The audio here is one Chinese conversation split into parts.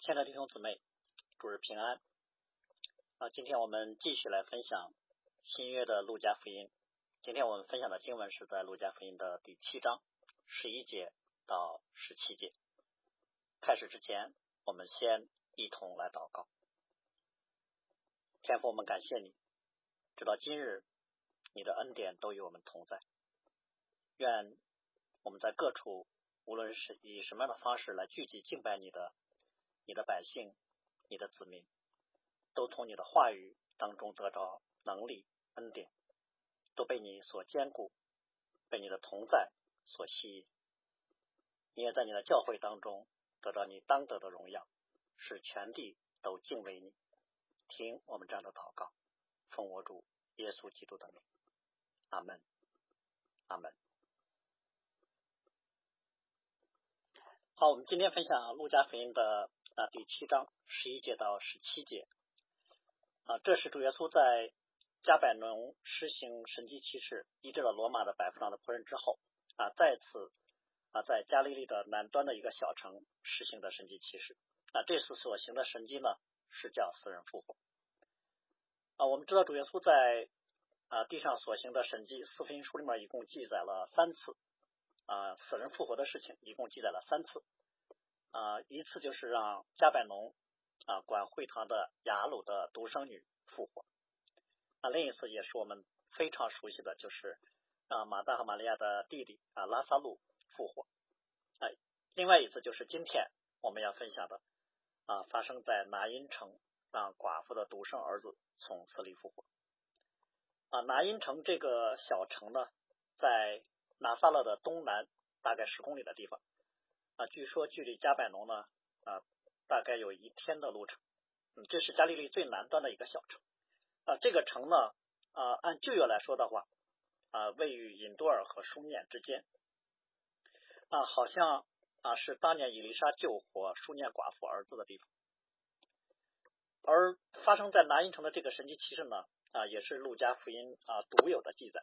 亲爱的弟兄姊妹，主日平安啊！今天我们继续来分享新约的路加福音。今天我们分享的经文是在路加福音的第七章十一节到十七节。开始之前，我们先一同来祷告。天父，我们感谢你，直到今日，你的恩典都与我们同在。愿我们在各处，无论是以什么样的方式来聚集敬拜你的。你的百姓，你的子民，都从你的话语当中得到能力、恩典，都被你所坚固，被你的同在所吸引。你也在你的教会当中得到你当得的荣耀，使全地都敬畏你。听我们这样的祷告，奉我主耶稣基督的名，阿门，阿门。好，我们今天分享路加福音的。啊，第七章十一节到十七节啊，这是主耶稣在加百农实行神迹奇事，医治了罗马的百夫长的仆人之后啊，再次啊在加利利的南端的一个小城实行的神迹奇事啊，这次所行的神迹呢是叫死人复活啊。我们知道主耶稣在啊地上所行的神迹，四福音书里面一共记载了三次啊，死人复活的事情一共记载了三次。啊，一次就是让加百农啊管会堂的雅鲁的独生女复活，啊，另一次也是我们非常熟悉的就是啊马大和玛利亚的弟弟啊拉萨路复活，哎，另外一次就是今天我们要分享的啊发生在拿因城让寡妇的独生儿子从死里复活，啊拿因城这个小城呢在拿撒勒的东南大概十公里的地方。啊，据说距离加百农呢啊，大概有一天的路程。嗯，这是加利利最南端的一个小城。啊，这个城呢啊，按旧约来说的话啊，位于隐多尔和书念之间。啊，好像啊是当年伊丽莎救活书念寡妇儿子的地方。而发生在南因城的这个神奇奇事呢啊，也是路加福音啊独有的记载。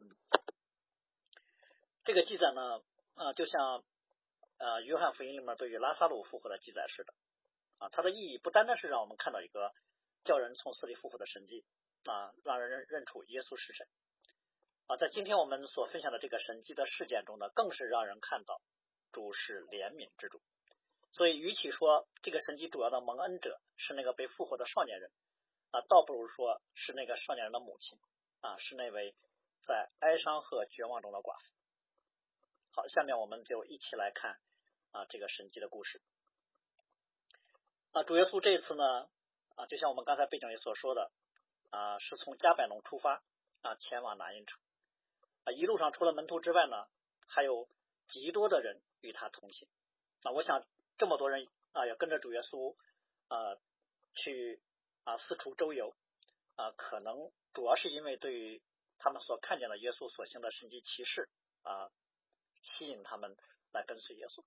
嗯，这个记载呢啊，就像。呃，约翰福音里面对于拉萨路复活的记载是的，啊，它的意义不单单是让我们看到一个叫人从死里复活的神迹啊，让人认认出耶稣是神啊，在今天我们所分享的这个神迹的事件中呢，更是让人看到主是怜悯之主。所以，与其说这个神迹主要的蒙恩者是那个被复活的少年人啊，倒不如说是那个少年人的母亲啊，是那位在哀伤和绝望中的寡妇。好，下面我们就一起来看。啊，这个神迹的故事啊，主耶稣这次呢啊，就像我们刚才背景里所说的啊，是从加百农出发啊，前往拿因城啊，一路上除了门徒之外呢，还有极多的人与他同行啊。我想这么多人啊，要跟着主耶稣啊去啊四处周游啊，可能主要是因为对于他们所看见的耶稣所行的神迹奇事啊，吸引他们来跟随耶稣。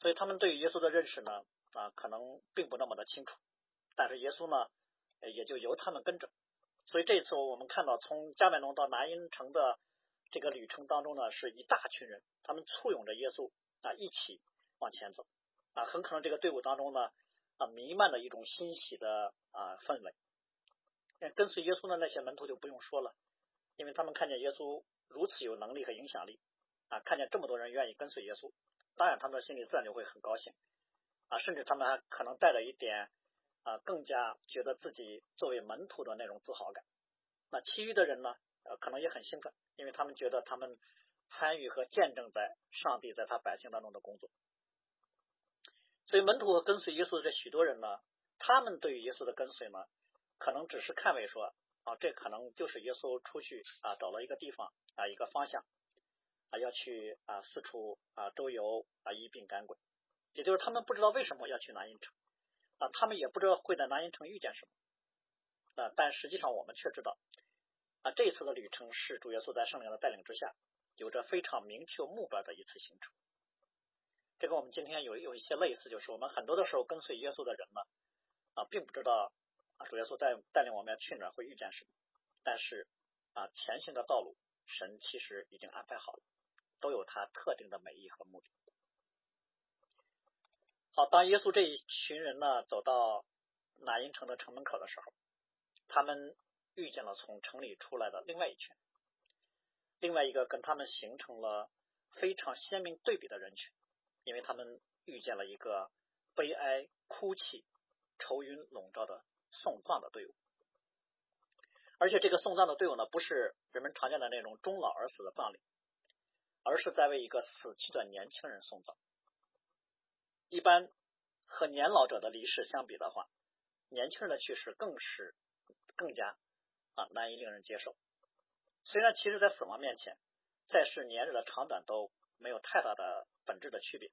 所以他们对耶稣的认识呢啊，可能并不那么的清楚，但是耶稣呢也就由他们跟着。所以这次我们看到从加百农到南因城的这个旅程当中呢，是一大群人，他们簇拥着耶稣啊一起往前走啊，很可能这个队伍当中呢啊弥漫着一种欣喜的啊氛围。跟随耶稣的那些门徒就不用说了，因为他们看见耶稣如此有能力和影响力啊，看见这么多人愿意跟随耶稣。当然，他们的心里自然就会很高兴啊，甚至他们还可能带着一点啊，更加觉得自己作为门徒的那种自豪感。那其余的人呢，呃，可能也很兴奋，因为他们觉得他们参与和见证在上帝在他百姓当中的工作。所以，门徒跟随耶稣的这许多人呢，他们对于耶稣的跟随呢，可能只是看为说啊，这可能就是耶稣出去啊，找了一个地方啊，一个方向。啊，要去啊四处啊周游啊一并赶鬼，也就是他们不知道为什么要去南阴城啊，他们也不知道会在南阴城遇见什么啊，但实际上我们却知道啊，这次的旅程是主耶稣在圣灵的带领之下，有着非常明确目标的一次行程。这跟我们今天有有一些类似，就是我们很多的时候跟随耶稣的人呢啊，并不知道啊主耶稣带带领我们要去哪会遇见什么，但是啊前行的道路神其实已经安排好了。都有它特定的美意和目的。好，当耶稣这一群人呢走到拿因城的城门口的时候，他们遇见了从城里出来的另外一群，另外一个跟他们形成了非常鲜明对比的人群，因为他们遇见了一个悲哀、哭泣、愁云笼罩的送葬的队伍，而且这个送葬的队伍呢，不是人们常见的那种终老而死的葬礼，而是在为一个死去的年轻人送葬。一般和年老者的离世相比的话，年轻人的去世更是更加啊难以令人接受。虽然其实，在死亡面前，在世年日的长短都没有太大的本质的区别，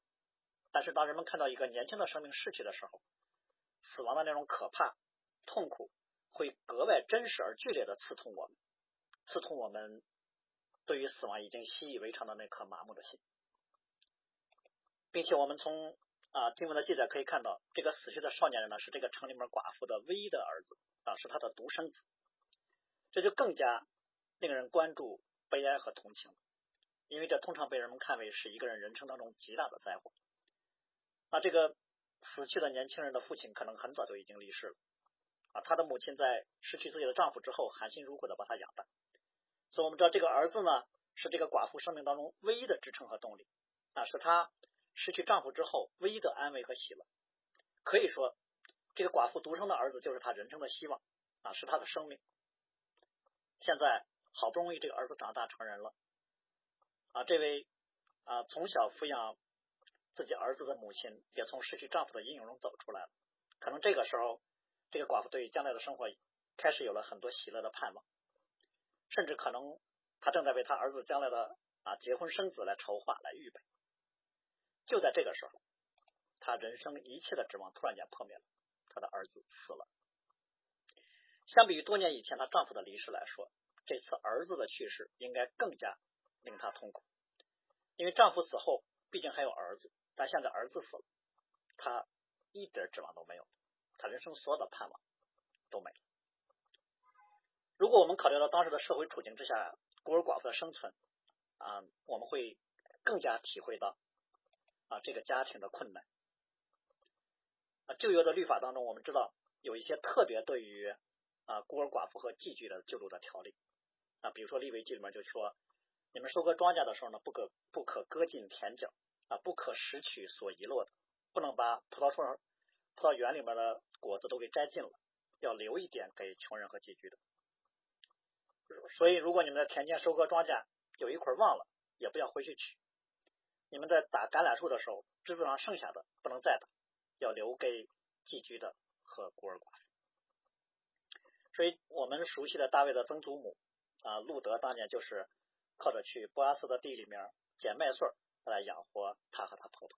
但是当人们看到一个年轻的生命逝去的时候，死亡的那种可怕、痛苦，会格外真实而剧烈的刺痛我们，刺痛我们对于死亡已经习以为常的那颗麻木的心，并且我们从。啊，经文的记载可以看到，这个死去的少年人呢，是这个城里面寡妇的唯一的儿子啊，是他的独生子，这就更加令人关注、悲哀和同情，因为这通常被人们看为是一个人人生当中极大的灾祸。啊，这个死去的年轻人的父亲可能很早就已经离世了啊，他的母亲在失去自己的丈夫之后，含辛茹苦的把他养大，所以我们知道这个儿子呢，是这个寡妇生命当中唯一的支撑和动力啊，是她。失去丈夫之后，唯一的安慰和喜乐，可以说，这个寡妇独生的儿子就是她人生的希望啊，是她的生命。现在好不容易这个儿子长大成人了啊，这位啊从小抚养自己儿子的母亲也从失去丈夫的阴影中走出来了。可能这个时候，这个寡妇对将来的生活开始有了很多喜乐的盼望，甚至可能她正在为她儿子将来的啊结婚生子来筹划、来预备。就在这个时候，他人生一切的指望突然间破灭了，他的儿子死了。相比于多年以前她丈夫的离世来说，这次儿子的去世应该更加令她痛苦，因为丈夫死后毕竟还有儿子，但现在儿子死了，她一点指望都没有，她人生所有的盼望都没了。如果我们考虑到当时的社会处境之下，孤儿寡妇的生存啊，我们会更加体会到。啊，这个家庭的困难啊，旧约的律法当中，我们知道有一些特别对于啊孤儿寡妇和寄居的救助的条例啊，比如说利未记里面就说，你们收割庄稼的时候呢，不可不可割尽田角啊，不可拾取所遗落的，不能把葡萄树上葡萄园里面的果子都给摘尽了，要留一点给穷人和寄居的。所以，如果你们在田间收割庄稼有一块忘了，也不要回去取。你们在打橄榄树的时候，枝子上剩下的不能再打，要留给寄居的和孤儿寡妇。所以，我们熟悉的大卫的曾祖母啊，路德当年就是靠着去波阿斯的地里面捡麦穗来养活他和他婆婆。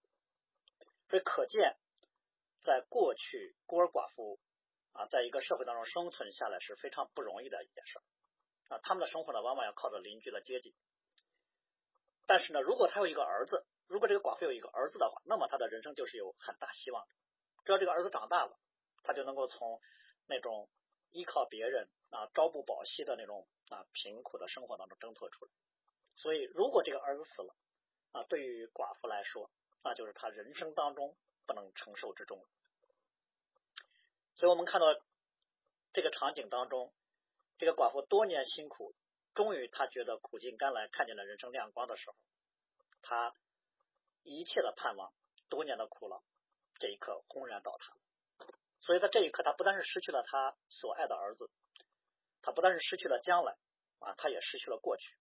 所以，可见在过去孤儿寡妇啊，在一个社会当中生存下来是非常不容易的一件事啊。他们的生活呢，往往要靠着邻居的接济。但是呢，如果他有一个儿子，如果这个寡妇有一个儿子的话，那么他的人生就是有很大希望的。只要这个儿子长大了，他就能够从那种依靠别人啊、朝不保夕的那种啊贫苦的生活当中挣脱出来。所以，如果这个儿子死了啊，对于寡妇来说，那就是他人生当中不能承受之重了。所以我们看到这个场景当中，这个寡妇多年辛苦。终于，她觉得苦尽甘来，看见了人生亮光的时候，她一切的盼望，多年的苦劳，这一刻轰然倒塌。所以在这一刻，他不但是失去了他所爱的儿子，他不但是失去了将来啊，他也失去了过去。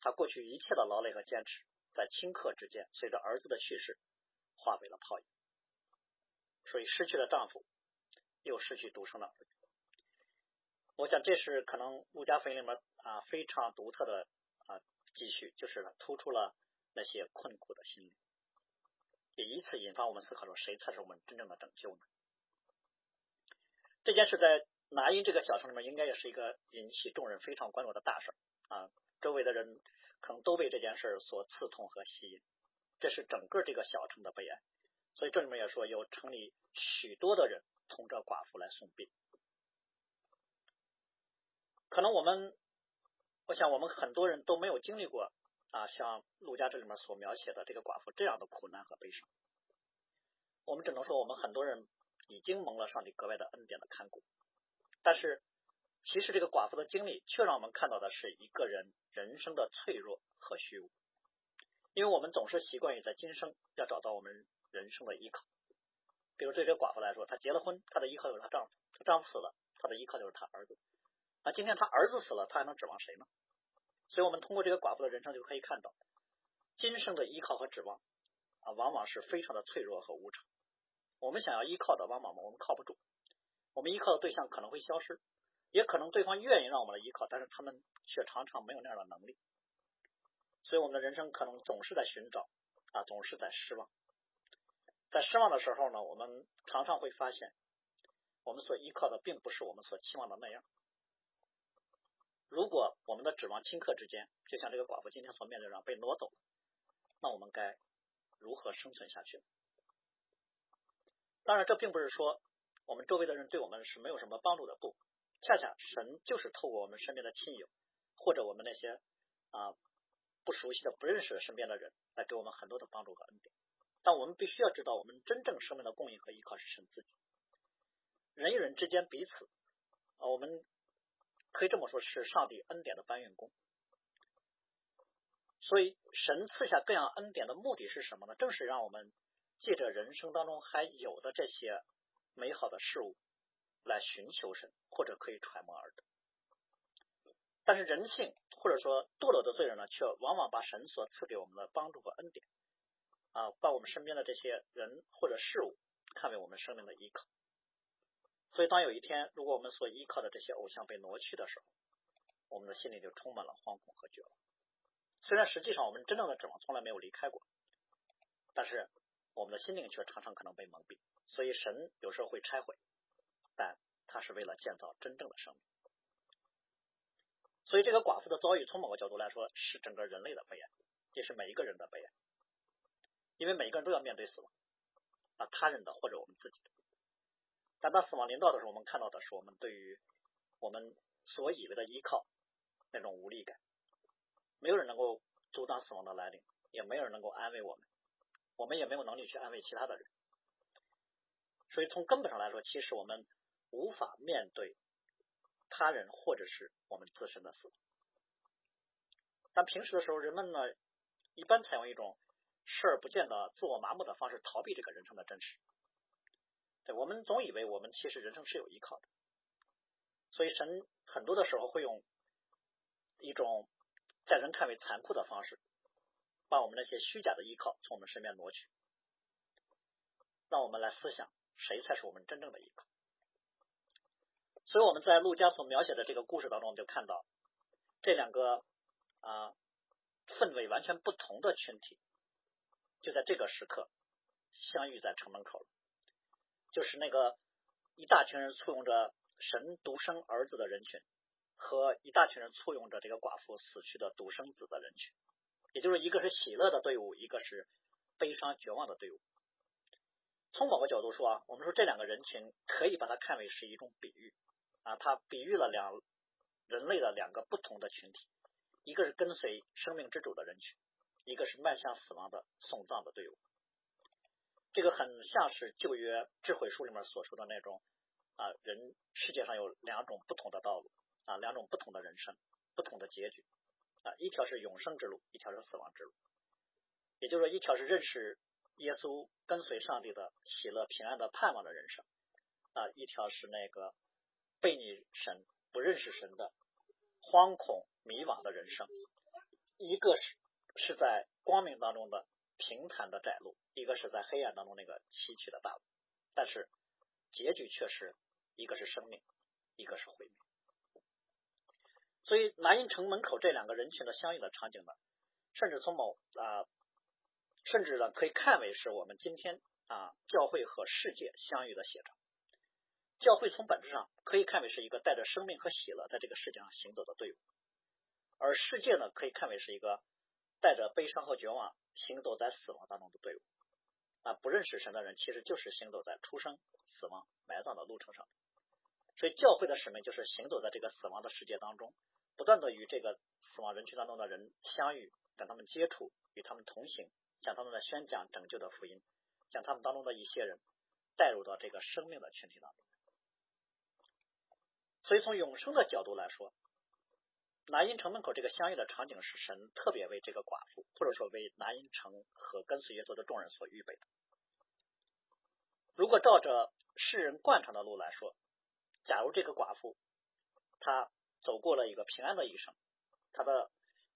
他过去一切的劳累和坚持，在顷刻之间，随着儿子的去世，化为了泡影。所以，失去了丈夫，又失去独生的儿子。我想，这是可能陆家坟里面啊非常独特的啊记叙，就是突出了那些困苦的心灵，也以此引发我们思考说，谁才是我们真正的拯救呢？这件事在拿因这个小城里面，应该也是一个引起众人非常关注的大事啊。周围的人可能都被这件事所刺痛和吸引，这是整个这个小城的悲哀。所以这里面也说，有城里许多的人同着寡妇来送殡。可能我们，我想我们很多人都没有经历过啊，像陆家这里面所描写的这个寡妇这样的苦难和悲伤。我们只能说我们很多人已经蒙了上帝格外的恩典的看顾，但是其实这个寡妇的经历却让我们看到的是一个人人生的脆弱和虚无，因为我们总是习惯于在今生要找到我们人生的依靠。比如对这个寡妇来说，她结了婚，她的依靠就是她丈夫，她丈夫死了，她的依靠就是她儿子。那今天他儿子死了，他还能指望谁呢？所以，我们通过这个寡妇的人生就可以看到，今生的依靠和指望啊，往往是非常的脆弱和无常。我们想要依靠的，往往我们靠不住；我们依靠的对象可能会消失，也可能对方愿意让我们来依靠，但是他们却常常没有那样的能力。所以，我们的人生可能总是在寻找啊，总是在失望。在失望的时候呢，我们常常会发现，我们所依靠的并不是我们所期望的那样。如果我们的指望顷刻之间，就像这个寡妇今天所面对的被挪走了，那我们该如何生存下去？当然，这并不是说我们周围的人对我们是没有什么帮助的，不，恰恰神就是透过我们身边的亲友，或者我们那些啊不熟悉的、不认识的身边的人，来给我们很多的帮助和恩典。但我们必须要知道，我们真正生命的供应和依靠是神自己。人与人之间彼此啊，我们。可以这么说，是上帝恩典的搬运工。所以，神赐下各样恩典的目的是什么呢？正是让我们借着人生当中还有的这些美好的事物来寻求神，或者可以揣摩而得。但是，人性或者说堕落的罪人呢，却往往把神所赐给我们的帮助和恩典啊，把我们身边的这些人或者事物看为我们生命的依靠。所以，当有一天，如果我们所依靠的这些偶像被挪去的时候，我们的心里就充满了惶恐和绝望。虽然实际上我们真正的指望从来没有离开过，但是我们的心灵却常常可能被蒙蔽。所以，神有时候会拆毁，但他是为了建造真正的生命。所以，这个寡妇的遭遇，从某个角度来说，是整个人类的悲哀，也是每一个人的悲哀，因为每一个人都要面对死亡，啊，他人的或者我们自己的。但当死亡临到的时候，我们看到的是我们对于我们所以为的依靠那种无力感。没有人能够阻挡死亡的来临，也没有人能够安慰我们，我们也没有能力去安慰其他的人。所以从根本上来说，其实我们无法面对他人或者是我们自身的死。但平时的时候，人们呢一般采用一种视而不见的自我麻木的方式逃避这个人生的真实。对，我们总以为我们其实人生是有依靠的，所以神很多的时候会用一种在人看为残酷的方式，把我们那些虚假的依靠从我们身边挪去，让我们来思想谁才是我们真正的依靠。所以我们在陆家所描写的这个故事当中，就看到这两个啊氛围完全不同的群体，就在这个时刻相遇在城门口了。就是那个一大群人簇拥着神独生儿子的人群，和一大群人簇拥着这个寡妇死去的独生子的人群，也就是一个是喜乐的队伍，一个是悲伤绝望的队伍。从某个角度说啊，我们说这两个人群可以把它看为是一种比喻啊，它比喻了两人类的两个不同的群体，一个是跟随生命之主的人群，一个是迈向死亡的送葬的队伍。这个很像是旧约智慧书里面所说的那种啊，人世界上有两种不同的道路啊，两种不同的人生，不同的结局啊，一条是永生之路，一条是死亡之路。也就是说，一条是认识耶稣、跟随上帝的喜乐、平安的盼望的人生啊，一条是那个被你神、不认识神的惶恐迷惘的人生。一个是是在光明当中的。平坦的窄路，一个是在黑暗当中那个崎岖的大路，但是结局却是一个是生命，一个是毁灭。所以南音城门口这两个人群的相遇的场景呢，甚至从某啊，甚至呢可以看为是我们今天啊教会和世界相遇的写照。教会从本质上可以看为是一个带着生命和喜乐在这个世界上行走的队伍，而世界呢可以看为是一个带着悲伤和绝望。行走在死亡当中的队伍，啊，不认识神的人其实就是行走在出生、死亡、埋葬的路程上。所以教会的使命就是行走在这个死亡的世界当中，不断的与这个死亡人群当中的人相遇，跟他们接触，与他们同行，向他们的宣讲拯救的福音，将他们当中的一些人带入到这个生命的群体当中。所以从永生的角度来说，南音城门口这个相遇的场景是神特别为这个寡妇，或者说为南音城和跟随耶稣的众人所预备的。如果照着世人惯常的路来说，假如这个寡妇她走过了一个平安的一生，她的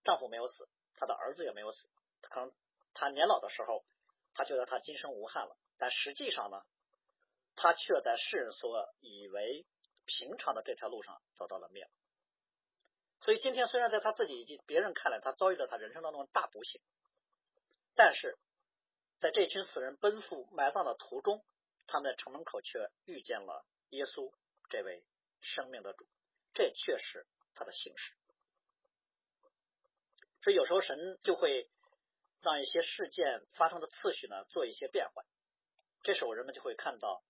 丈夫没有死，她的儿子也没有死，可能她年老的时候，她觉得她今生无憾了，但实际上呢，她却在世人所以为平常的这条路上走到了灭亡。所以今天虽然在他自己以及别人看来，他遭遇了他人生当中的大不幸，但是在这群死人奔赴埋葬的途中，他们在城门口却遇见了耶稣这位生命的主，这却是他的幸事。所以有时候神就会让一些事件发生的次序呢做一些变换，这时候人们就会看到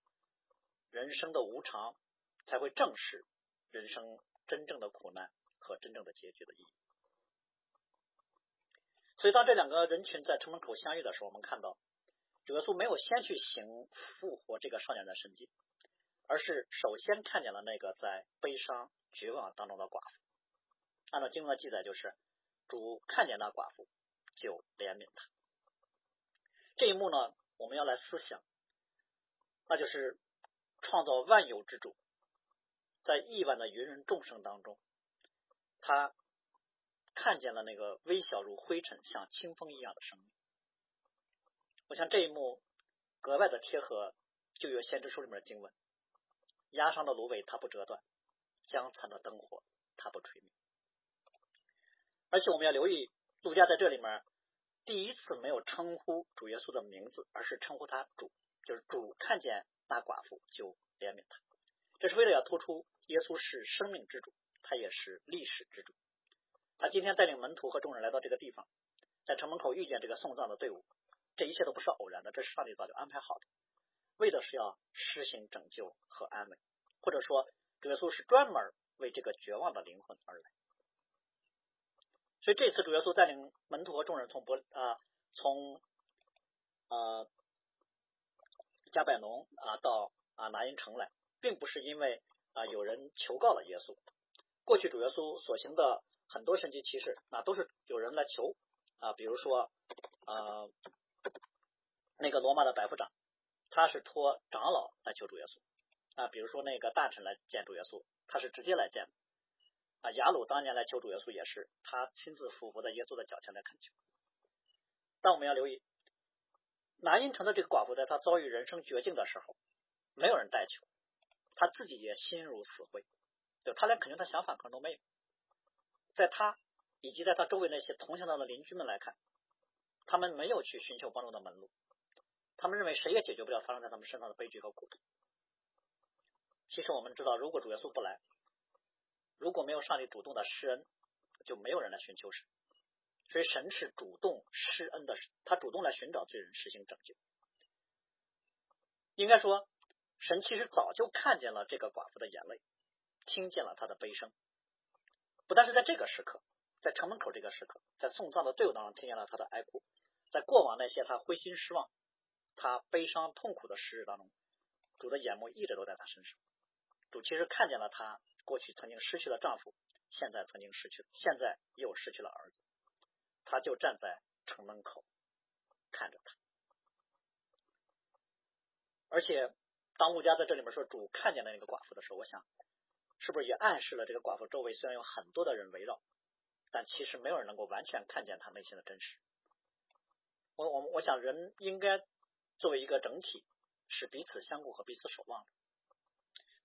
人生的无常，才会正视人生真正的苦难和真正的结局的意义。所以当这两个人群在城门口相遇的时候，我们看到主耶稣没有先去行复活这个少年的神迹，而是首先看见了那个在悲伤绝望当中的寡妇。按照经文的记载，就是。主看见那寡妇，就怜悯他。这一幕呢，我们要来思想，那就是创造万有之主，在亿万的芸人众生当中，他看见了那个微小如灰尘、像清风一样的生命。我想这一幕格外的贴合旧约先知书里面的经文：压伤的芦苇它不折断，将残的灯火它不吹灭。而且我们要留意，路加在这里面第一次没有称呼主耶稣的名字，而是称呼他主，就是主看见那寡妇就怜悯他。这是为了要突出耶稣是生命之主，他也是历史之主。他今天带领门徒和众人来到这个地方，在城门口遇见这个送葬的队伍，这一切都不是偶然的，这是上帝早就安排好的，为的是要施行拯救和安慰，或者说主耶稣是专门为这个绝望的灵魂而来。所以这次主耶稣带领门徒和众人从伯啊从呃加百农啊到啊拿因城来，并不是因为啊有人求告了耶稣。过去主耶稣所行的很多神迹奇事，那都是有人来求啊，比如说呃那个罗马的百夫长，他是托长老来求主耶稣啊，比如说那个大臣来见主耶稣，他是直接来见的。啊，雅鲁当年来求主耶稣也是，他亲自伏伏在耶稣的脚前来恳求。但我们要留意，南阴城的这个寡妇，在她遭遇人生绝境的时候，没有人代求，她自己也心如死灰，就他连肯定他想法可能都没有。在他以及在他周围那些同行道的邻居们来看，他们没有去寻求帮助的门路，他们认为谁也解决不了发生在他们身上的悲剧和苦痛。其实我们知道，如果主耶稣不来，如果没有上帝主动的施恩，就没有人来寻求神。所以神是主动施恩的，他主动来寻找罪人实行拯救。应该说，神其实早就看见了这个寡妇的眼泪，听见了他的悲声。不但是在这个时刻，在城门口这个时刻，在送葬的队伍当中听见了他的哀哭，在过往那些他灰心失望、他悲伤痛苦的时日当中，主的眼目一直都在他身上。主其实看见了她。过去曾经失去了丈夫，现在曾经失去，现在又失去了儿子，他就站在城门口看着他。而且，当陆家在这里面说主看见了那个寡妇的时候，我想，是不是也暗示了这个寡妇周围虽然有很多的人围绕，但其实没有人能够完全看见他内心的真实。我我我想，人应该作为一个整体，是彼此相顾和彼此守望的。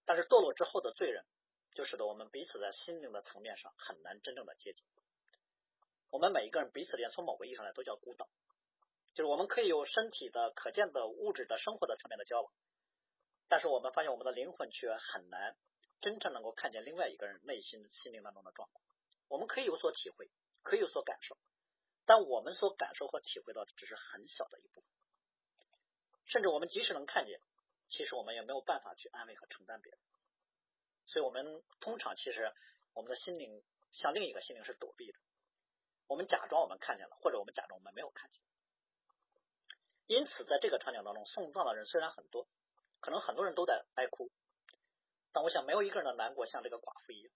但是堕落之后的罪人。就使得我们彼此在心灵的层面上很难真正的接近。我们每一个人彼此连从某个意义上来都叫孤岛，就是我们可以有身体的、可见的、物质的生活的层面的交往，但是我们发现我们的灵魂却很难真正能够看见另外一个人内心心灵当中的状况。我们可以有所体会，可以有所感受，但我们所感受和体会到的只是很小的一部分。甚至我们即使能看见，其实我们也没有办法去安慰和承担别人。所以，我们通常其实我们的心灵向另一个心灵是躲避的。我们假装我们看见了，或者我们假装我们没有看见。因此，在这个场景当中，送葬的人虽然很多，可能很多人都在哀哭，但我想没有一个人的难过像这个寡妇一样。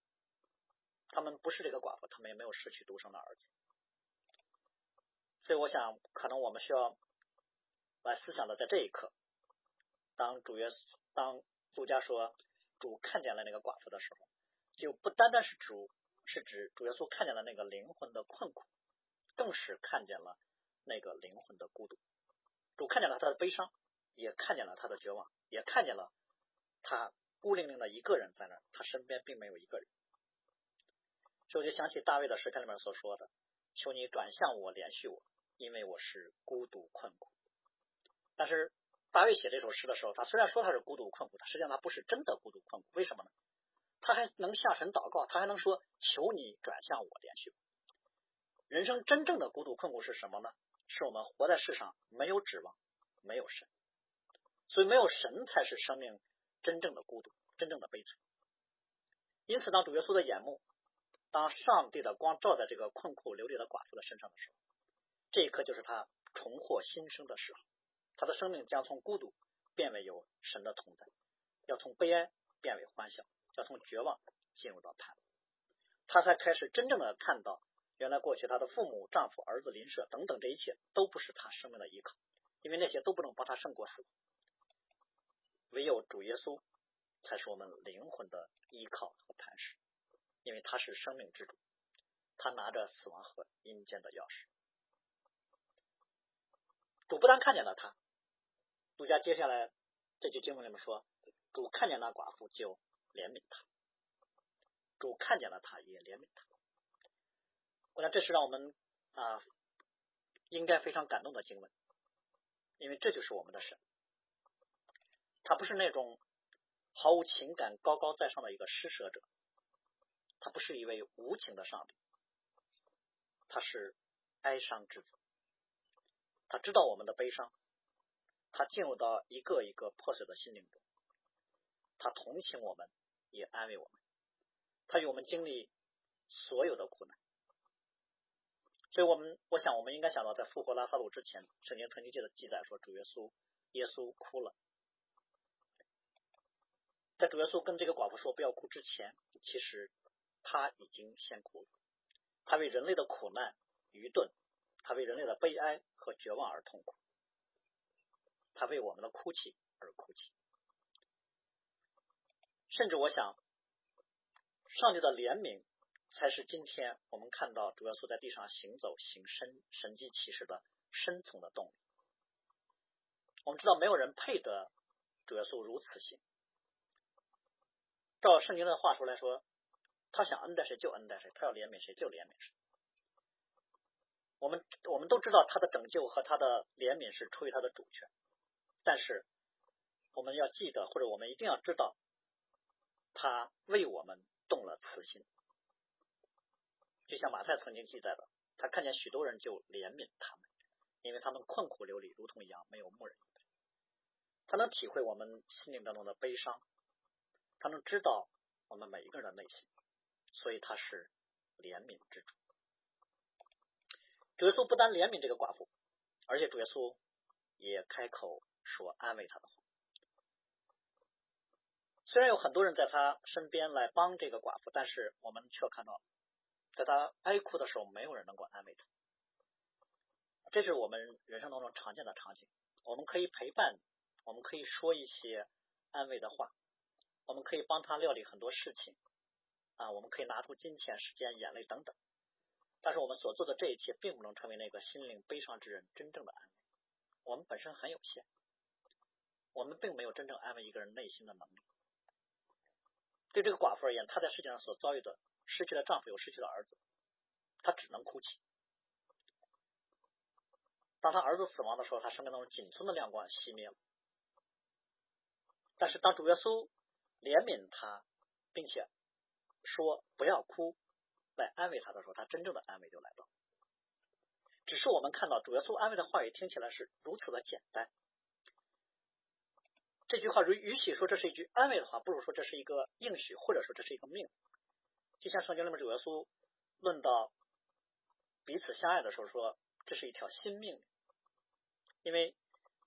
他们不是这个寡妇，他们也没有失去独生的儿子。所以，我想，可能我们需要来思想的，在这一刻，当主耶稣，当路加说主看见了那个寡妇的时候，就不单单是主，是指主耶稣看见了那个灵魂的困苦，更是看见了那个灵魂的孤独。主看见了他的悲伤，也看见了他的绝望，也看见了他孤零零的一个人在那，他身边并没有一个人。所以我就想起大卫的诗篇里面所说的：“求你转向我，连续我。”因为我是孤独困苦，但是大卫写这首诗的时候，他虽然说他是孤独困苦，他实际上他不是真的孤独困苦。为什么呢？他还能向神祷告，他还能说求你转向我，连续。人生真正的孤独困苦是什么呢？是我们活在世上没有指望，没有神，所以没有神才是生命真正的孤独，真正的悲惨。因此，当主耶稣的眼目，当上帝的光照在这个困苦流离的寡妇的身上的时候。这一刻就是他重获新生的时候，他的生命将从孤独变为有神的同在，要从悲哀变为欢笑，要从绝望进入到盼望。他才开始真正的看到，原来过去他的父母、丈夫、儿子、邻舍等等这一切都不是他生命的依靠，因为那些都不能帮他胜过死亡。唯有主耶稣才是我们灵魂的依靠和磐石，因为他是生命之主，他拿着死亡和阴间的钥匙。主不但看见了他，儒家接下来这句经文里面说，主看见那寡妇就怜悯他，主看见了他也怜悯他。我想这是让我们啊应该非常感动的经文，因为这就是我们的神，他不是那种毫无情感、高高在上的一个施舍者，他不是一位无情的上帝，他是哀伤之子。他知道我们的悲伤，他进入到一个一个破碎的心灵中，他同情我们，也安慰我们，他与我们经历所有的苦难。所以，我们我想，我们应该想到，在复活拉萨路之前，圣经曾经记得记载说，主耶稣耶稣哭了。在主耶稣跟这个寡妇说不要哭之前，其实他已经先哭了，他为人类的苦难愚钝。他为人类的悲哀和绝望而痛苦，他为我们的哭泣而哭泣，甚至我想，上帝的怜悯才是今天我们看到主耶稣在地上行走、行神神迹奇事的深层的动力。我们知道，没有人配得主耶稣如此行。照圣经的话说来说，他想恩待谁就恩待谁，他要怜悯谁就怜悯谁。我们我们都知道他的拯救和他的怜悯是出于他的主权，但是我们要记得，或者我们一定要知道，他为我们动了慈心。就像马太曾经记载的，他看见许多人就怜悯他们，因为他们困苦流离，如同羊没有牧人。他能体会我们心灵当中的悲伤，他能知道我们每一个人的内心，所以他是怜悯之主。主耶稣不单怜悯这个寡妇，而且主耶稣也开口说安慰他的话。虽然有很多人在他身边来帮这个寡妇，但是我们却看到，在他哀哭的时候，没有人能够安慰他。这是我们人生当中常见的场景。我们可以陪伴，我们可以说一些安慰的话，我们可以帮他料理很多事情啊，我们可以拿出金钱、时间、眼泪等等。但是我们所做的这一切，并不能成为那个心灵悲伤之人真正的安慰。我们本身很有限，我们并没有真正安慰一个人内心的能力。对这个寡妇而言，她在世界上所遭遇的，失去了丈夫，又失去了儿子，她只能哭泣。当她儿子死亡的时候，她生命当中仅存的亮光熄灭了。但是当主耶稣怜悯他，并且说不要哭。来安慰他的时候，他真正的安慰就来到。只是我们看到主耶稣安慰的话语听起来是如此的简单。这句话与与其说这是一句安慰的话，不如说这是一个应许，或者说这是一个命。就像圣经里面主耶稣论到彼此相爱的时候说，这是一条新命。因为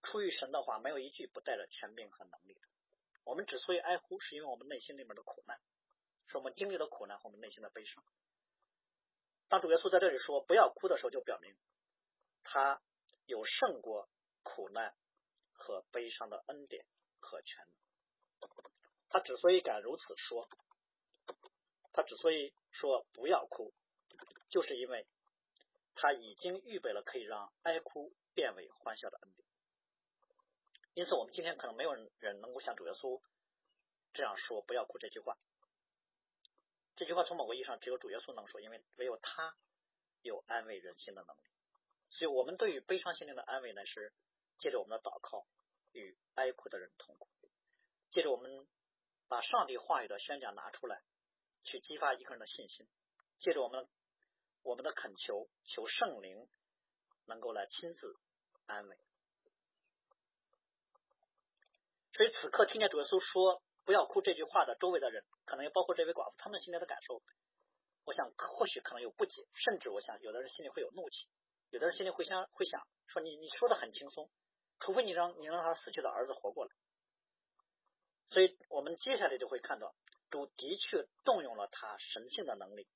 出于神的话，没有一句不带着权柄和能力的。我们之所以哀哭，是因为我们内心里面的苦难，是我们经历的苦难和我们内心的悲伤。当主耶稣在这里说不要哭的时候，就表明他有胜过苦难和悲伤的恩典和权能。他之所以敢如此说，他之所以说不要哭，就是因为他已经预备了可以让哀哭变为欢笑的恩典。因此，我们今天可能没有人能够像主耶稣这样说“不要哭”这句话。这句话从某个意义上只有主耶稣能说，因为唯有他有安慰人心的能力。所以，我们对于悲伤心灵的安慰呢，是借着我们的祷告与哀哭的人同苦，借着我们把上帝话语的宣讲拿出来，去激发一个人的信心，借着我们我们的恳求，求圣灵能够来亲自安慰。所以，此刻听见主耶稣说“不要哭”这句话的周围的人，可能也包括这位寡妇，他们心里的感受，我想或许可能有不解，甚至我想有的人心里会有怒气，有的人心里会想会想说：“你你说的很轻松，除非你让你让他死去的儿子活过来。”所以我们接下来就会看到，主的确动用了他神性的能力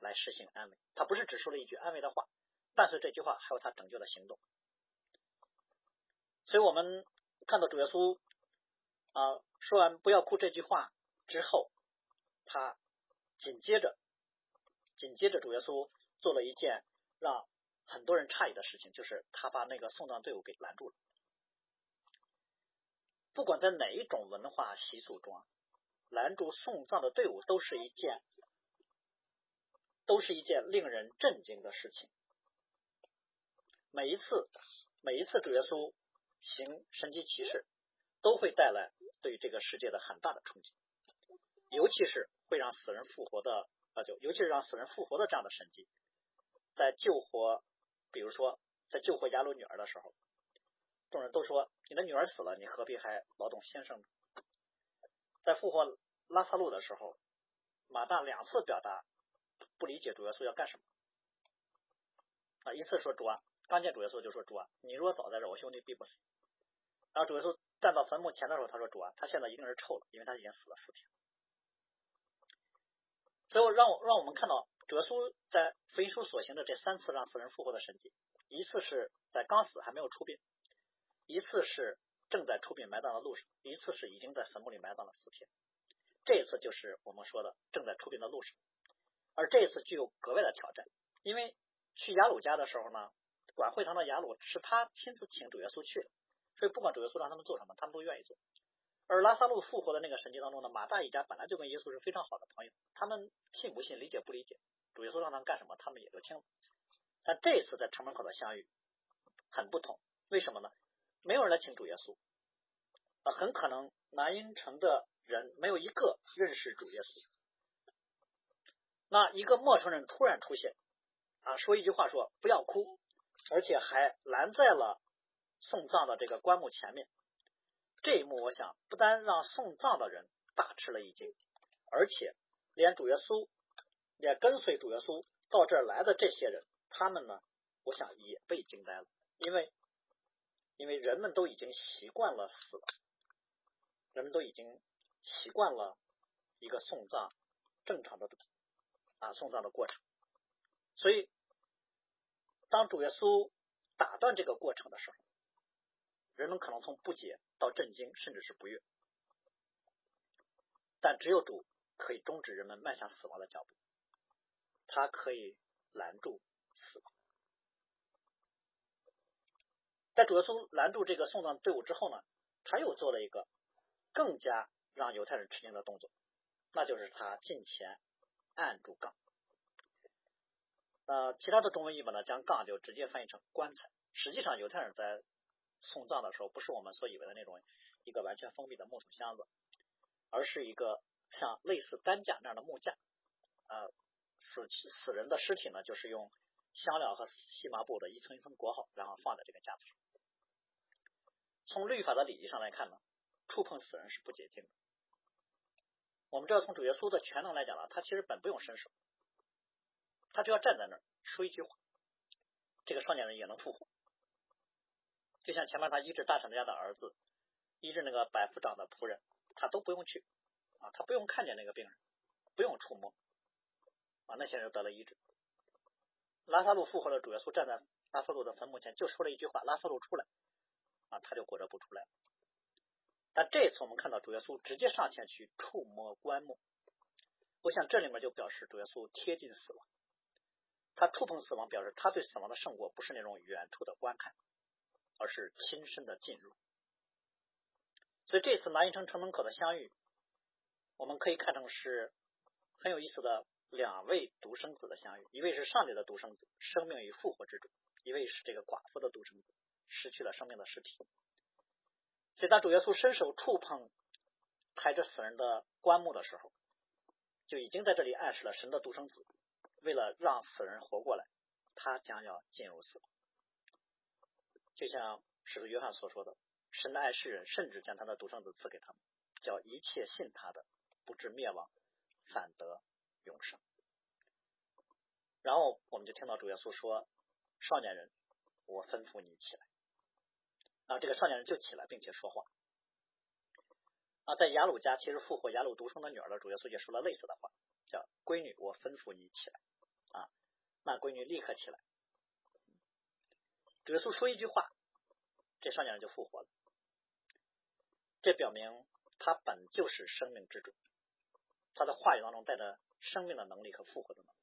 来实行安慰。他不是只说了一句安慰的话，伴随这句话还有他拯救的行动。所以我们看到主耶稣。啊，说完“不要哭”这句话之后，他紧接着紧接着主耶稣做了一件让很多人诧异的事情，就是他把那个送葬队伍给拦住了。不管在哪一种文化习俗中，拦住送葬的队伍都是一件都是一件令人震惊的事情。每一次每一次主耶稣行神迹奇事，都会带来。对这个世界的很大的冲击，尤其是会让死人复活的啊，就尤其是让死人复活的这样的神迹，在救活，比如说在救活雅鲁女儿的时候，众人都说你的女儿死了，你何必还劳动先生呢？在复活拉萨路的时候，马大两次表达不理解主耶稣要干什么啊，一次说主啊，刚见主耶稣就说主啊，你如果早在这，我兄弟必不死。然后主耶稣。站到坟墓前的时候，他说：“主啊，他现在一定是臭了，因为他已经死了四天。”所以让我让我们看到主耶稣在福音书所行的这三次让死人复活的神迹：一次是在刚死还没有出殡，一次是正在出殡埋葬的路上，一次是已经在坟墓里埋葬了四天。这一次就是我们说的正在出殡的路上，而这一次具有格外的挑战，因为去雅鲁家的时候呢，管会堂的雅鲁是他亲自请主耶稣去的。所以不管主耶稣让他们做什么，他们都愿意做。而拉萨路复活的那个神迹当中呢，马大一家本来就跟耶稣是非常好的朋友，他们信不信、理解不理解，主耶稣让他们干什么，他们也就听了。但这一次在城门口的相遇很不同，为什么呢？没有人来请主耶稣，啊，很可能南阴城的人没有一个认识主耶稣。那一个陌生人突然出现，啊，说一句话说不要哭，而且还拦在了。送葬的这个棺木前面，这一幕，我想不单让送葬的人大吃了一惊，而且连主耶稣，连跟随主耶稣到这儿来的这些人，他们呢，我想也被惊呆了，因为，因为人们都已经习惯了死，人们都已经习惯了一个送葬正常的啊送葬的过程，所以当主耶稣打断这个过程的时候。人们可能从不解到震惊，甚至是不悦，但只有主可以终止人们迈向死亡的脚步，他可以拦住死亡。在主耶稣拦住这个送葬队伍之后呢，他又做了一个更加让犹太人吃惊的动作，那就是他近前按住杠。呃，其他的中文译本呢，将杠就直接翻译成棺材。实际上，犹太人在送葬的时候，不是我们所以为的那种一个完全封闭的木头箱子，而是一个像类似担架那样的木架。呃，死死人的尸体呢，就是用香料和细麻布的一层一层裹好，然后放在这个架子上。从律法的礼仪上来看呢，触碰死人是不洁净的。我们知道，从主耶稣的全能来讲呢，他其实本不用伸手，他只要站在那儿说一句话，这个少年人也能复活。就像前面他医治大臣家的儿子，医治那个百夫长的仆人，他都不用去啊，他不用看见那个病人，不用触摸啊，那些人得了医治。拉萨路复活了，主耶稣站在拉萨路的坟墓前，就说了一句话：“拉萨路出来。”啊，他就裹着不出来。但这一次我们看到主耶稣直接上前去触摸棺木，我想这里面就表示主耶稣贴近死亡，他触碰死亡，表示他对死亡的胜过不是那种远处的观看，而是亲身的进入。所以这次南一城城门口的相遇，我们可以看成是很有意思的两位独生子的相遇，一位是上帝的独生子，生命与复活之主；一位是这个寡妇的独生子，失去了生命的尸体。所以，当主耶稣伸手触碰抬着死人的棺木的时候，就已经在这里暗示了神的独生子为了让死人活过来，他将要进入死亡。就像使徒约翰所说的：“神的爱世人，甚至将他的独生子赐给他们，叫一切信他的不至灭亡，反得永生。”然后我们就听到主耶稣说：“少年人，我吩咐你起来。”啊，这个少年人就起来，并且说话。啊，在雅鲁家，其实复活雅鲁独生的女儿的主耶稣也说了类似的话，叫“闺女，我吩咐你起来。”啊，那闺女立刻起来。主耶稣说一句话，这少年人就复活了。这表明他本就是生命之主，他的话语当中带着生命的能力和复活的能力。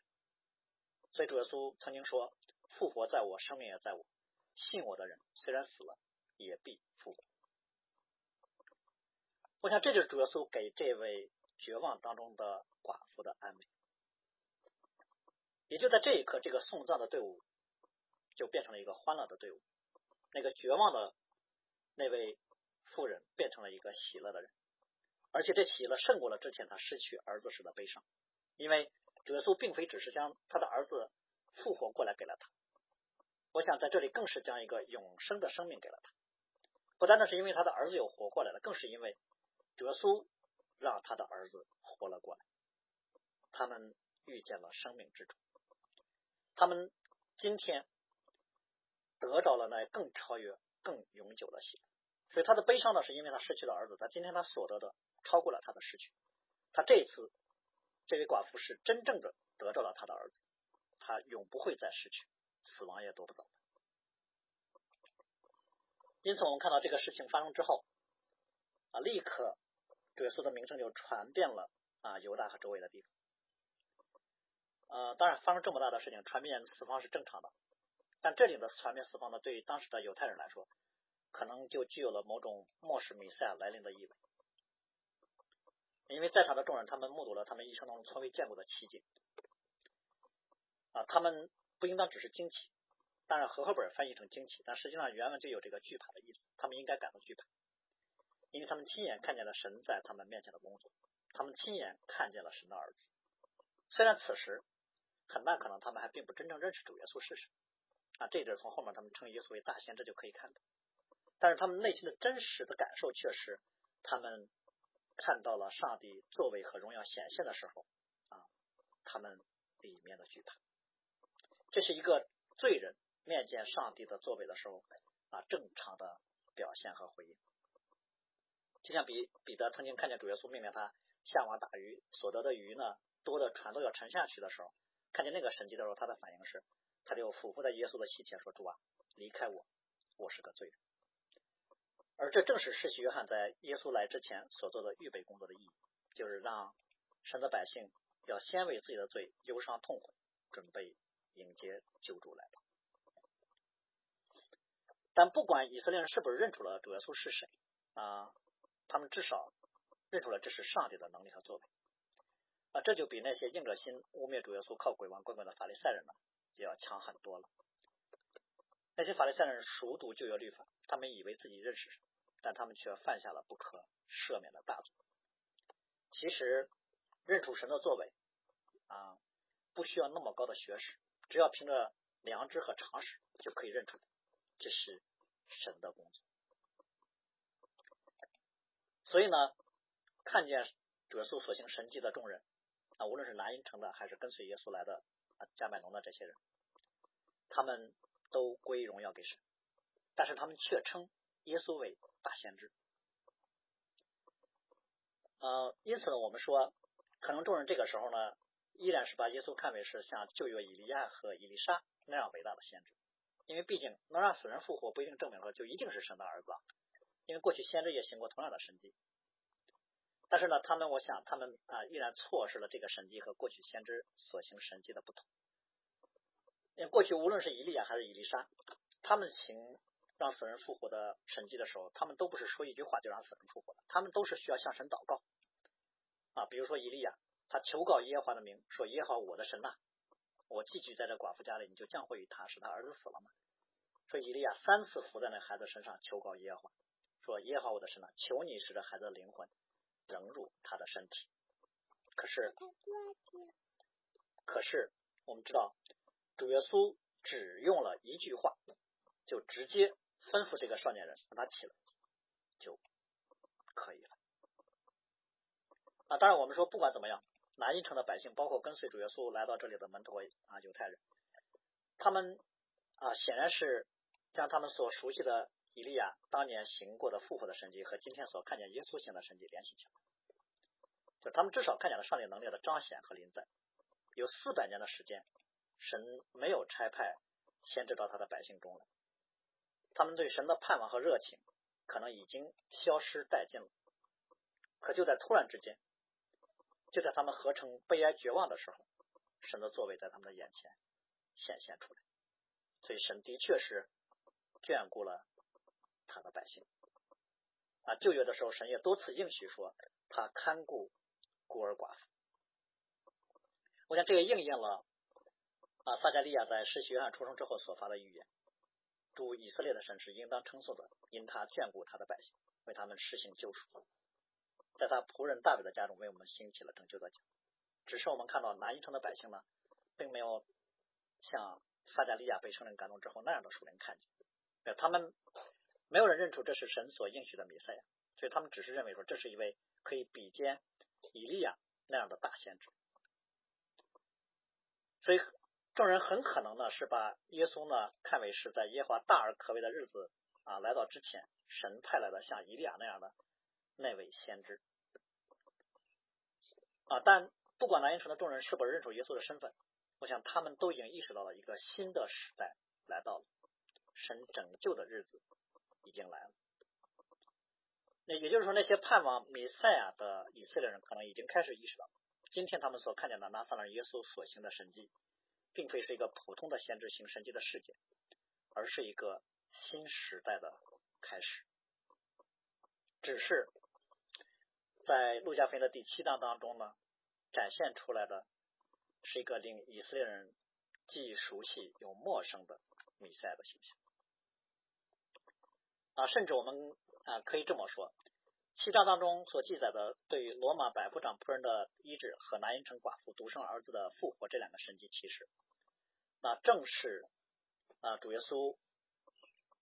所以主耶稣曾经说：“复活在我，生命也在我。信我的人，虽然死了。”也必复活。我想这就是主耶稣给这位绝望当中的寡妇的安慰。也就在这一刻，这个送葬的队伍就变成了一个欢乐的队伍，那个绝望的那位妇人变成了一个喜乐的人，而且这喜乐胜过了之前他失去儿子时的悲伤，因为主耶稣并非只是将他的儿子复活过来给了他，我想在这里更是将一个永生的生命给了他。不单单是因为他的儿子又活过来了，更是因为主耶稣让他的儿子活了过来。他们遇见了生命之主，他们今天得着了那更超越、更永久的喜。所以他的悲伤呢，是因为他失去了儿子。他今天他所得的超过了他的失去。他这次这位寡妇是真正的得着了他的儿子，他永不会再失去，死亡也夺不走。因此，我们看到这个事情发生之后，啊，立刻主耶稣的名声就传遍了啊犹大和周围的地方。呃，当然，发生这么大的事情，传遍四方是正常的。但这里的传遍四方呢，对于当时的犹太人来说，可能就具有了某种末世弥赛亚来临的意味。因为在场的众人，他们目睹了他们一生当中从未见过的奇景，啊，他们不应当只是惊奇。当然，和合本翻译成惊奇，但实际上原文就有这个惧怕的意思。他们应该感到惧怕，因为他们亲眼看见了神在他们面前的工作，他们亲眼看见了神的儿子。虽然此时很大可能他们还并不真正认识主耶稣是谁啊，这一点从后面他们称耶稣为大先这就可以看到。但是他们内心的真实的感受却是，他们看到了上帝作为和荣耀显现的时候啊，他们里面的惧怕。这是一个罪人。面见上帝的作为的时候，啊，正常的表现和回应，就像彼彼得曾经看见主耶稣命令他下网打鱼，所得的鱼呢多的船都要沉下去的时候，看见那个神迹的时候，他的反应是，他就俯伏在耶稣的膝前说：“主啊，离开我，我是个罪人。”而这正是世袭约翰在耶稣来之前所做的预备工作的意义，就是让神的百姓要先为自己的罪忧伤痛悔，准备迎接救主来。但不管以色列人是不是认出了主耶稣是谁啊，他们至少认出了这是上帝的能力和作为啊，这就比那些硬着心污蔑主耶稣靠鬼王棍棍的法利赛人呢，就要强很多了。那些法利赛人熟读旧约律法，他们以为自己认识神，但他们却犯下了不可赦免的大罪。其实认出神的作为啊，不需要那么高的学识，只要凭着良知和常识就可以认出。这是神的工作，所以呢，看见主耶稣所行神迹的众人啊，无论是南音城的，还是跟随耶稣来的加百农的这些人，他们都归荣耀给神，但是他们却称耶稣为大先知。呃，因此呢，我们说，可能众人这个时候呢，依然是把耶稣看为是像旧约以利亚和以利沙那样伟大的先知，因为毕竟能让死人复活，不一定证明说就一定是神的儿子，因为过去先知也行过同样的神迹。但是呢，他们我想，他们啊，依然错失了这个神迹和过去先知所行神迹的不同。因为过去无论是以利亚还是以利沙，他们行让死人复活的神迹的时候，他们都不是说一句话就让死人复活的，他们都是需要向神祷告啊。比如说以利亚，他求告耶和华的名，说耶和华我的神呐，我寄居在这寡妇家里，你就降祸于他，使他儿子死了吗？说以利亚三次伏在那孩子身上求告耶和华，说耶和华我的神呐，求你使这孩子的灵魂。融入他的身体，可是，可是我们知道，主耶稣只用了一句话，就直接吩咐这个少年人让他起来，就可以了。啊，当然我们说不管怎么样，南京城的百姓，包括跟随主耶稣来到这里的门徒啊犹太人，他们啊显然是将他们所熟悉的。以利亚当年行过的复活的神迹和今天所看见耶稣行的神迹联系起来，就他们至少看见了上帝能力的彰显和临在。有四百年的时间，神没有差派先知到他的百姓中来，他们对神的盼望和热情可能已经消失殆尽了。可就在突然之间，就在他们合成悲哀绝望的时候，神的作为在他们的眼前显现出来。所以神的确是眷顾了。他的百姓啊，旧约的时候，神也多次应许说他看顾孤儿寡妇。我想这也应验了啊，撒加利亚在施洗约翰出生之后所发的预言：主以色列的神是应当称颂的，因他眷顾他的百姓，为他们施行救赎，在他仆人大卫的家中为我们兴起了拯救的家。只是我们看到南一城的百姓呢，并没有像撒加利亚被圣灵感动之后那样的属灵看见，他们。没有人认出这是神所应许的弥赛亚，所以他们只是认为说这是一位可以比肩以利亚那样的大先知。所以众人很可能呢是把耶稣呢看为是在耶华大而可畏的日子啊来到之前，神派来的像以利亚那样的那位先知啊。但不管南音城的众人是否认出耶稣的身份，我想他们都已经意识到了一个新的时代来到了，神拯救的日子。已经来了，那也就是说，那些盼望弥赛亚的以色列人可能已经开始意识到，今天他们所看见的拿撒勒耶稣所行的神迹，并非是一个普通的先知行神迹的事件，而是一个新时代的开始。只是在路加福音的第七章当中呢，展现出来的是一个令以色列人既熟悉又陌生的弥赛亚的形象。啊，甚至我们啊可以这么说，七章当中所记载的对于罗马百夫长仆人的医治和南阴城寡妇独生儿子的复活这两个神迹启示，那正是啊主耶稣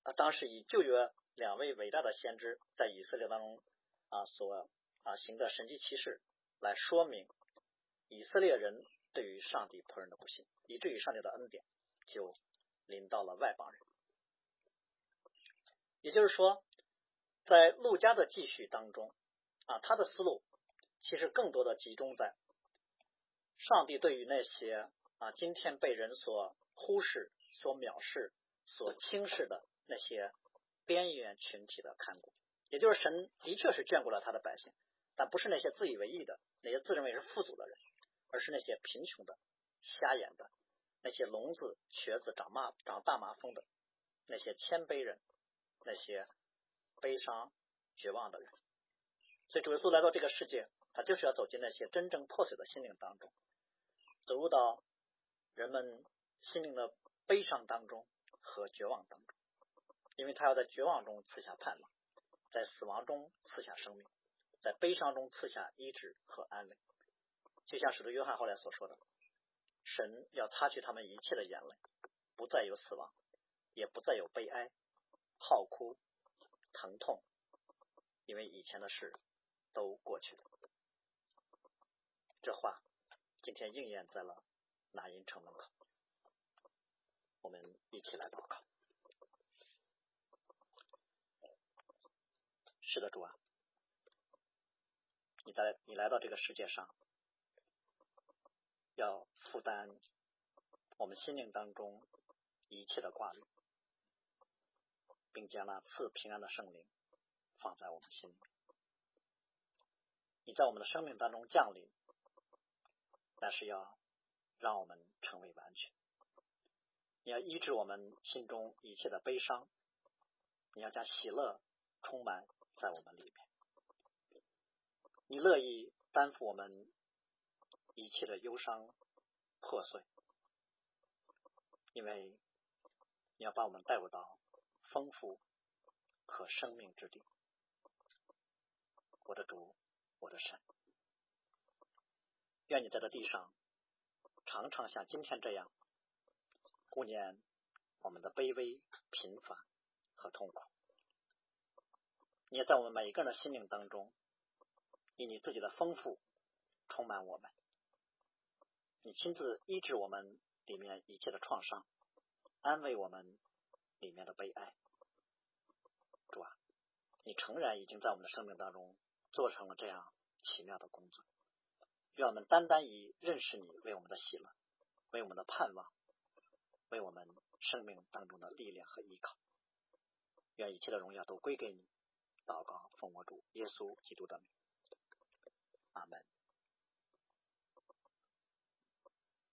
啊当时以旧约两位伟大的先知在以色列当中啊所啊行的神迹启示来说明以色列人对于上帝仆人的不信，以至于上帝的恩典就临到了外邦人。也就是说，在陆家的记叙当中，啊，他的思路其实更多的集中在上帝对于那些啊今天被人所忽视、所藐视、所轻视的那些边缘群体的看顾。也就是神的确是眷顾了他的百姓，但不是那些自以为意的、那些自认为是富足的人，而是那些贫穷的、瞎眼的、那些聋子、瘸子、长麻长大麻风的那些谦卑人。那些悲伤、绝望的人，所以主耶稣来到这个世界，他就是要走进那些真正破碎的心灵当中，走入到人们心灵的悲伤当中和绝望当中，因为他要在绝望中赐下盼望，在死亡中赐下生命，在悲伤中赐下医治和安慰。就像使徒约翰后来所说的：“神要擦去他们一切的眼泪，不再有死亡，也不再有悲哀。”好哭、疼痛，因为以前的事都过去了。这话今天应验在了南音城门口。我们一起来祷告。是的，主啊，你在你来到这个世界上，要负担我们心灵当中一切的挂虑，并将那赐平安的圣灵放在我们心里。你在我们的生命当中降临，但是要让我们成为完全。你要医治我们心中一切的悲伤，你要将喜乐充满在我们里面。你乐意担负我们一切的忧伤破碎，因为你要把我们带入到丰富和生命之地。我的主，我的神，愿你在这地上常常像今天这样。顾念我们的卑微、贫乏和痛苦，你也在我们每一个人的心灵当中，以你自己的丰富充满我们。你亲自医治我们里面一切的创伤，安慰我们里面的悲哀。主啊，你诚然已经在我们的生命当中做成了这样奇妙的工作，愿我们单单以认识你为我们的喜乐，为我们的盼望。为我们生命当中的力量和依靠，愿一切的荣耀都归给你。祷告，奉我主耶稣基督的名，阿门。